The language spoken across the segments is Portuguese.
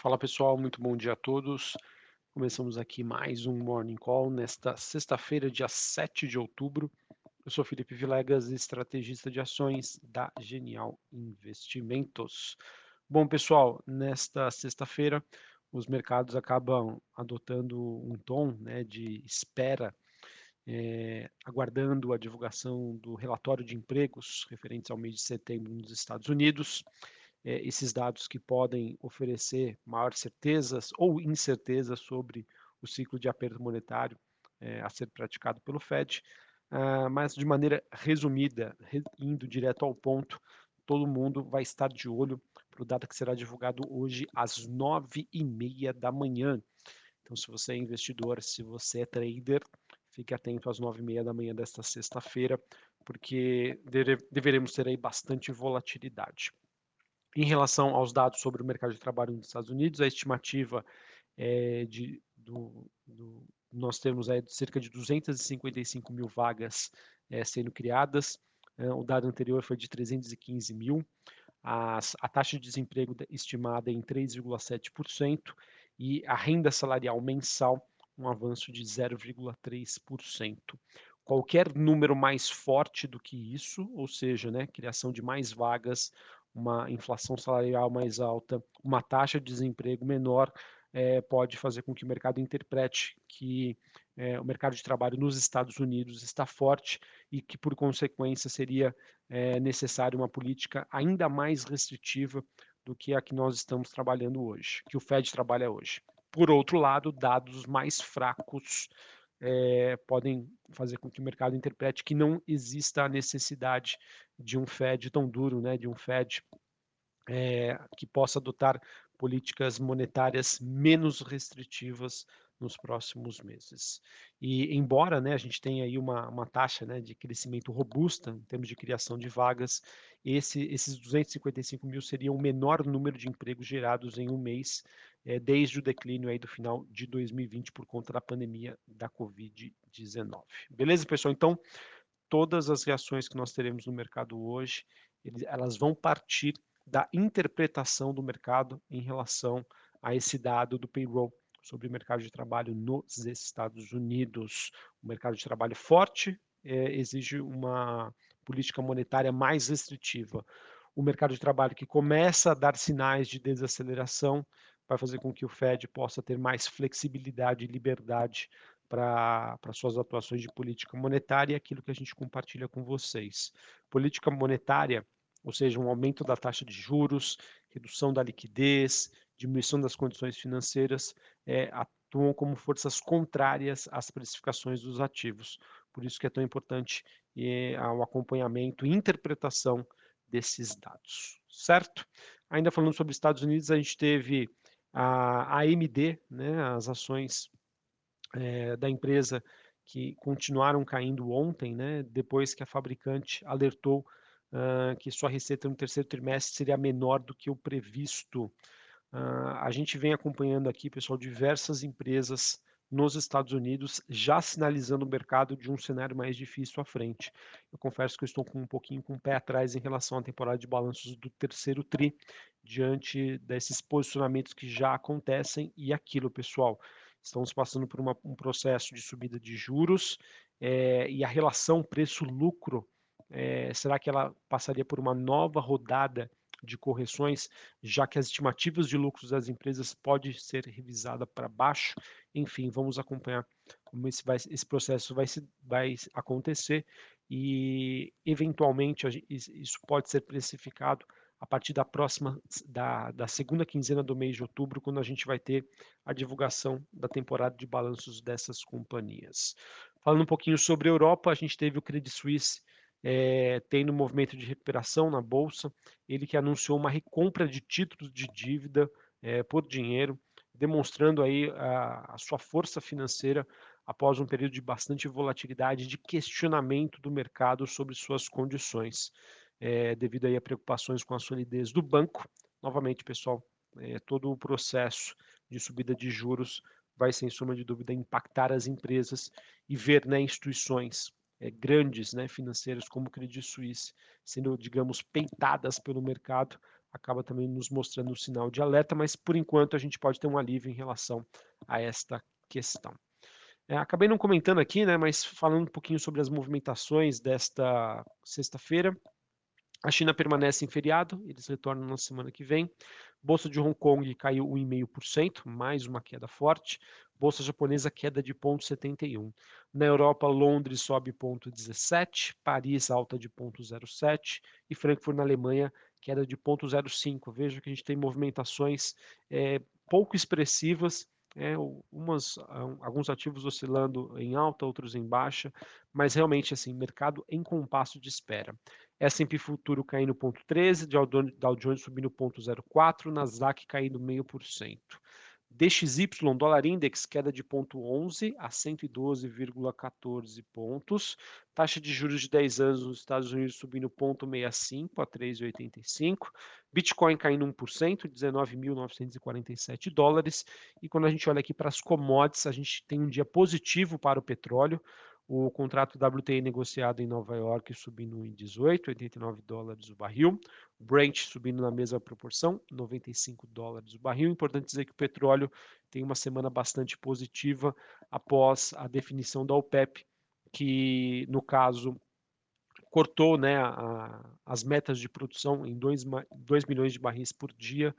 Fala pessoal, muito bom dia a todos. Começamos aqui mais um Morning Call nesta sexta-feira, dia 7 de outubro. Eu sou Felipe Vilegas, estrategista de ações da Genial Investimentos. Bom, pessoal, nesta sexta-feira os mercados acabam adotando um tom né, de espera, é, aguardando a divulgação do relatório de empregos referentes ao mês de setembro nos Estados Unidos é, esses dados que podem oferecer maior certezas ou incertezas sobre o ciclo de aperto monetário é, a ser praticado pelo Fed, uh, mas de maneira resumida, re, indo direto ao ponto, todo mundo vai estar de olho para o dado que será divulgado hoje às nove e meia da manhã. Então, se você é investidor, se você é trader, fique atento às nove e meia da manhã desta sexta-feira, porque deve, deveremos ter aí bastante volatilidade. Em relação aos dados sobre o mercado de trabalho nos Estados Unidos, a estimativa é de, do, do, nós temos é, cerca de 255 mil vagas é, sendo criadas, é, o dado anterior foi de 315 mil, As, a taxa de desemprego estimada em 3,7% e a renda salarial mensal um avanço de 0,3%. Qualquer número mais forte do que isso, ou seja, né, criação de mais vagas uma inflação salarial mais alta, uma taxa de desemprego menor, é, pode fazer com que o mercado interprete que é, o mercado de trabalho nos Estados Unidos está forte e que, por consequência, seria é, necessária uma política ainda mais restritiva do que a que nós estamos trabalhando hoje, que o Fed trabalha hoje. Por outro lado, dados mais fracos é, podem fazer com que o mercado interprete que não exista a necessidade de um Fed tão duro, né, de um Fed é, que possa adotar políticas monetárias menos restritivas nos próximos meses. E embora né, a gente tenha aí uma, uma taxa né, de crescimento robusta em termos de criação de vagas, esse, esses 255 mil seriam o menor número de empregos gerados em um mês é, desde o declínio aí do final de 2020 por conta da pandemia da Covid-19. Beleza, pessoal? Então, todas as reações que nós teremos no mercado hoje, elas vão partir da interpretação do mercado em relação a esse dado do payroll sobre o mercado de trabalho nos Estados Unidos. O mercado de trabalho forte é, exige uma política monetária mais restritiva. O mercado de trabalho que começa a dar sinais de desaceleração vai fazer com que o Fed possa ter mais flexibilidade e liberdade para suas atuações de política monetária e aquilo que a gente compartilha com vocês. Política monetária, ou seja, um aumento da taxa de juros, redução da liquidez, diminuição das condições financeiras, é, atuam como forças contrárias às precificações dos ativos. Por isso que é tão importante é, o acompanhamento e interpretação desses dados, certo? Ainda falando sobre Estados Unidos, a gente teve a AMD, né, as ações é, da empresa que continuaram caindo ontem, né, depois que a fabricante alertou uh, que sua receita no terceiro trimestre seria menor do que o previsto. Uh, a gente vem acompanhando aqui, pessoal, diversas empresas nos Estados Unidos, já sinalizando o mercado de um cenário mais difícil à frente. Eu confesso que eu estou com um pouquinho com o pé atrás em relação à temporada de balanços do terceiro TRI, diante desses posicionamentos que já acontecem e aquilo, pessoal. Estamos passando por uma, um processo de subida de juros é, e a relação preço-lucro, é, será que ela passaria por uma nova rodada de correções, já que as estimativas de lucros das empresas pode ser revisada para baixo. Enfim, vamos acompanhar como esse, vai, esse processo vai, se, vai acontecer e, eventualmente, isso pode ser precificado a partir da próxima, da, da segunda quinzena do mês de outubro, quando a gente vai ter a divulgação da temporada de balanços dessas companhias. Falando um pouquinho sobre a Europa, a gente teve o Credit Suisse é, tendo um movimento de recuperação na bolsa, ele que anunciou uma recompra de títulos de dívida é, por dinheiro, demonstrando aí a, a, sua força financeira após um período de bastante volatilidade, de questionamento do mercado sobre suas condições, é, devido aí a preocupações com a solidez do banco. Novamente, pessoal, todo o processo de subida de juros vai, sem sombra de dúvida, impactar as empresas e ver né, instituições é, grandes né, financeiras como o Credit Suisse sendo, digamos, peitadas pelo mercado, acaba também nos mostrando um sinal de alerta, mas por enquanto a gente pode ter um alívio em relação a esta questão. É, acabei não comentando aqui, né, mas falando um pouquinho sobre as movimentações desta sexta-feira. A China permanece em feriado, eles retornam na semana que vem. Bolsa de Hong Kong caiu 1,5%, mais uma queda forte. Bolsa japonesa queda de 0,71. Na Europa, Londres sobe 0,17, Paris alta de 0,07 e Frankfurt na Alemanha queda de 0,05. Veja que a gente tem movimentações é, pouco expressivas é, umas, alguns ativos oscilando em alta, outros em baixa, mas realmente assim, mercado em compasso de espera. S&P Futuro caindo 0,13, Dow Jones subindo 0,04, Nasdaq caindo 0,5%. DXY, dólar index, queda de 0,11 a 112,14 pontos. Taxa de juros de 10 anos nos Estados Unidos subindo 0,65 a 3,85. Bitcoin caindo 1%, 19.947 dólares. E quando a gente olha aqui para as commodities, a gente tem um dia positivo para o petróleo. O contrato WTI negociado em Nova York subindo em 18, 89 dólares o barril. Brent subindo na mesma proporção, 95 dólares o barril. Importante dizer que o petróleo tem uma semana bastante positiva após a definição da OPEP, que no caso cortou né, a, as metas de produção em 2 milhões de barris por dia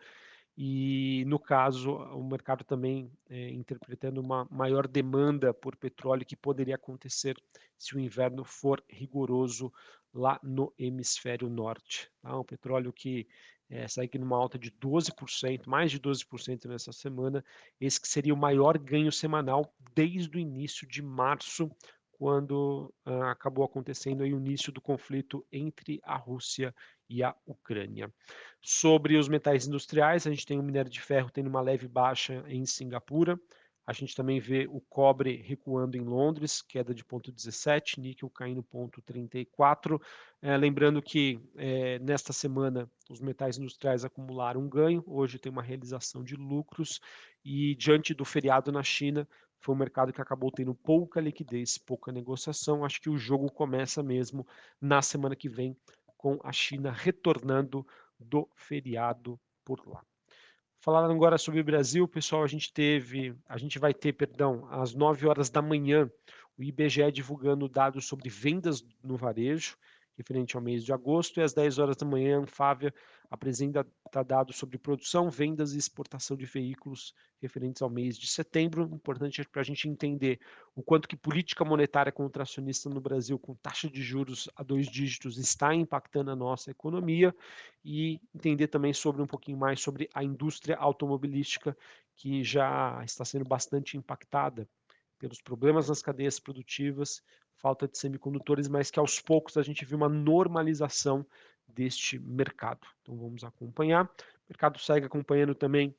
e, no caso, o mercado também é, interpretando uma maior demanda por petróleo que poderia acontecer se o inverno for rigoroso lá no hemisfério norte. Tá? O petróleo que é, aqui numa alta de 12%, mais de 12% nessa semana, esse que seria o maior ganho semanal desde o início de março, quando uh, acabou acontecendo o início do conflito entre a Rússia e a Ucrânia. Sobre os metais industriais, a gente tem o minério de ferro tendo uma leve baixa em Singapura. A gente também vê o cobre recuando em Londres, queda de 0,17, níquel caindo 0,34. É, lembrando que é, nesta semana os metais industriais acumularam um ganho, hoje tem uma realização de lucros e diante do feriado na China, foi um mercado que acabou tendo pouca liquidez, pouca negociação. Acho que o jogo começa mesmo na semana que vem, com a China retornando do feriado por lá. Falando agora sobre o Brasil, pessoal, a gente teve, a gente vai ter, perdão, às 9 horas da manhã, o IBGE divulgando dados sobre vendas no varejo referente ao mês de agosto, e às 10 horas da manhã, a Anfávia apresenta dados sobre produção, vendas e exportação de veículos referentes ao mês de setembro. Importante para a gente entender o quanto que política monetária contracionista no Brasil, com taxa de juros a dois dígitos, está impactando a nossa economia e entender também sobre um pouquinho mais sobre a indústria automobilística, que já está sendo bastante impactada pelos problemas nas cadeias produtivas falta de semicondutores, mas que aos poucos a gente viu uma normalização deste mercado. Então vamos acompanhar. O mercado segue acompanhando também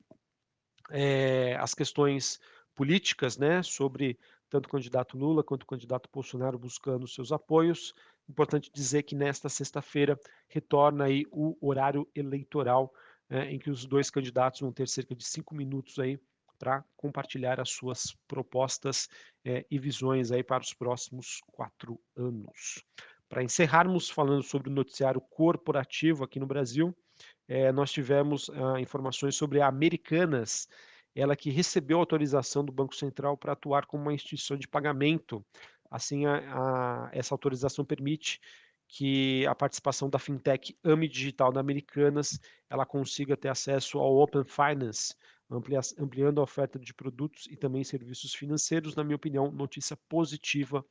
é, as questões políticas, né, sobre tanto o candidato Lula quanto o candidato Bolsonaro buscando seus apoios. Importante dizer que nesta sexta-feira retorna aí o horário eleitoral, é, em que os dois candidatos vão ter cerca de cinco minutos aí para compartilhar as suas propostas é, e visões aí para os próximos quatro anos. Para encerrarmos falando sobre o noticiário corporativo aqui no Brasil, é, nós tivemos ah, informações sobre a Americanas, ela que recebeu autorização do Banco Central para atuar como uma instituição de pagamento. Assim, a, a, essa autorização permite que a participação da fintech AMI Digital da Americanas ela consiga ter acesso ao Open Finance, ampliando a oferta de produtos e também serviços financeiros. Na minha opinião, notícia positiva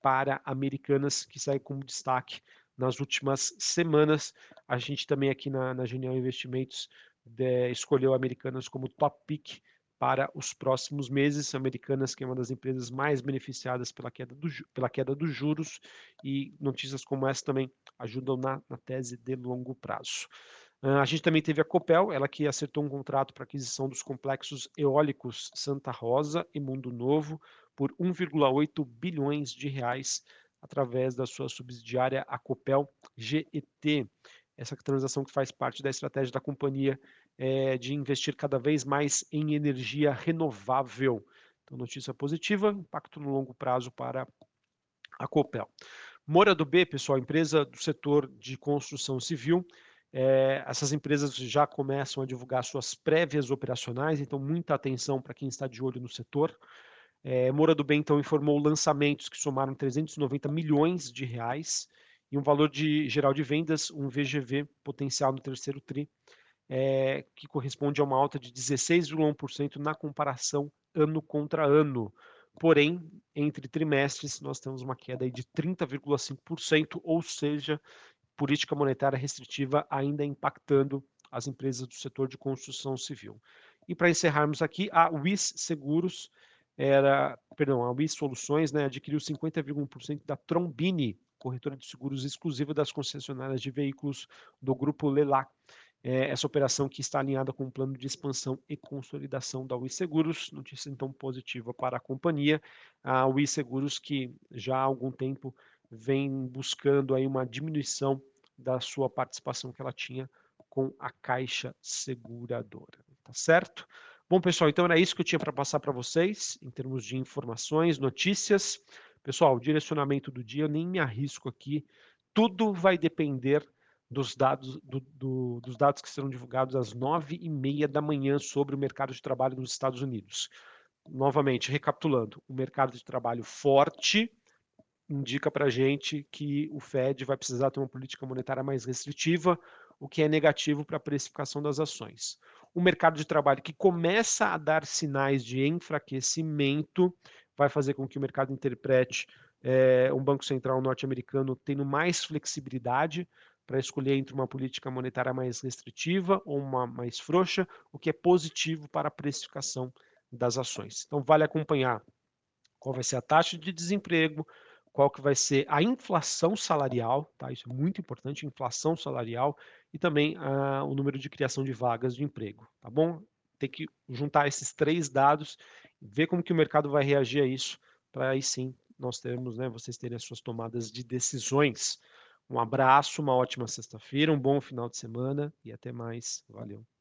para Americanas, que sai como destaque nas últimas semanas. A gente também aqui na, na Genial Investimentos de, escolheu Americanas como top pick para os próximos meses. Americanas, que é uma das empresas mais beneficiadas pela queda, do, pela queda dos juros, e notícias como essa também ajudam na, na tese de longo prazo. A gente também teve a Copel, ela que acertou um contrato para aquisição dos complexos eólicos Santa Rosa e Mundo Novo por 1,8 bilhões de reais através da sua subsidiária a Copel GET. Essa transação que faz parte da estratégia da companhia é, de investir cada vez mais em energia renovável. Então, notícia positiva, impacto no longo prazo para a Copel. Mora do B, pessoal, empresa do setor de construção civil, É, essas empresas já começam a divulgar suas prévias operacionais, então muita atenção para quem está de olho no setor. É, Moura do Bem então informou lançamentos que somaram 390 milhões de reais e um valor de geral de vendas, um VGV potencial no terceiro tri, é, que corresponde a uma alta de 16,1% na comparação ano contra ano. Porém, entre trimestres, nós temos uma queda de 30,5%, ou seja, política monetária restritiva ainda impactando as empresas do setor de construção civil. E para encerrarmos aqui, a WIS Seguros era, perdão, a WIS Soluções, né, adquiriu 50,1% da Trombini, corretora de seguros exclusiva das concessionárias de veículos do grupo Lelac é, essa operação que está alinhada com o plano de expansão e consolidação da Ui Seguros, notícia então positiva para a companhia, a Ui Seguros que já há algum tempo vem buscando aí uma diminuição da sua participação que ela tinha com a Caixa Seguradora, tá certo? Bom, pessoal, então era isso que eu tinha para passar para vocês, em termos de informações, notícias. Pessoal, direcionamento do dia, eu nem me arrisco aqui, tudo vai depender dos dados, do, do, dos dados que serão divulgados às nove e meia da manhã sobre o mercado de trabalho nos Estados Unidos. Novamente, recapitulando, o mercado de trabalho forte indica para a gente que o Fed vai precisar ter uma política monetária mais restritiva, o que é negativo para a precificação das ações. O mercado de trabalho que começa a dar sinais de enfraquecimento vai fazer com que o mercado interprete é, um Banco Central norte-americano tendo mais flexibilidade para escolher entre uma política monetária mais restritiva ou uma mais frouxa, o que é positivo para a precificação das ações. Então vale acompanhar qual vai ser a taxa de desemprego, qual que vai ser a inflação salarial, tá? Isso é muito importante, inflação salarial e também ah, o número de criação de vagas de emprego, tá bom? Tem que juntar esses três dados, ver como que o mercado vai reagir a isso, para aí sim nós termos, né, vocês terem as suas tomadas de decisões. Um abraço, uma ótima sexta-feira, um bom final de semana e até mais. Valeu.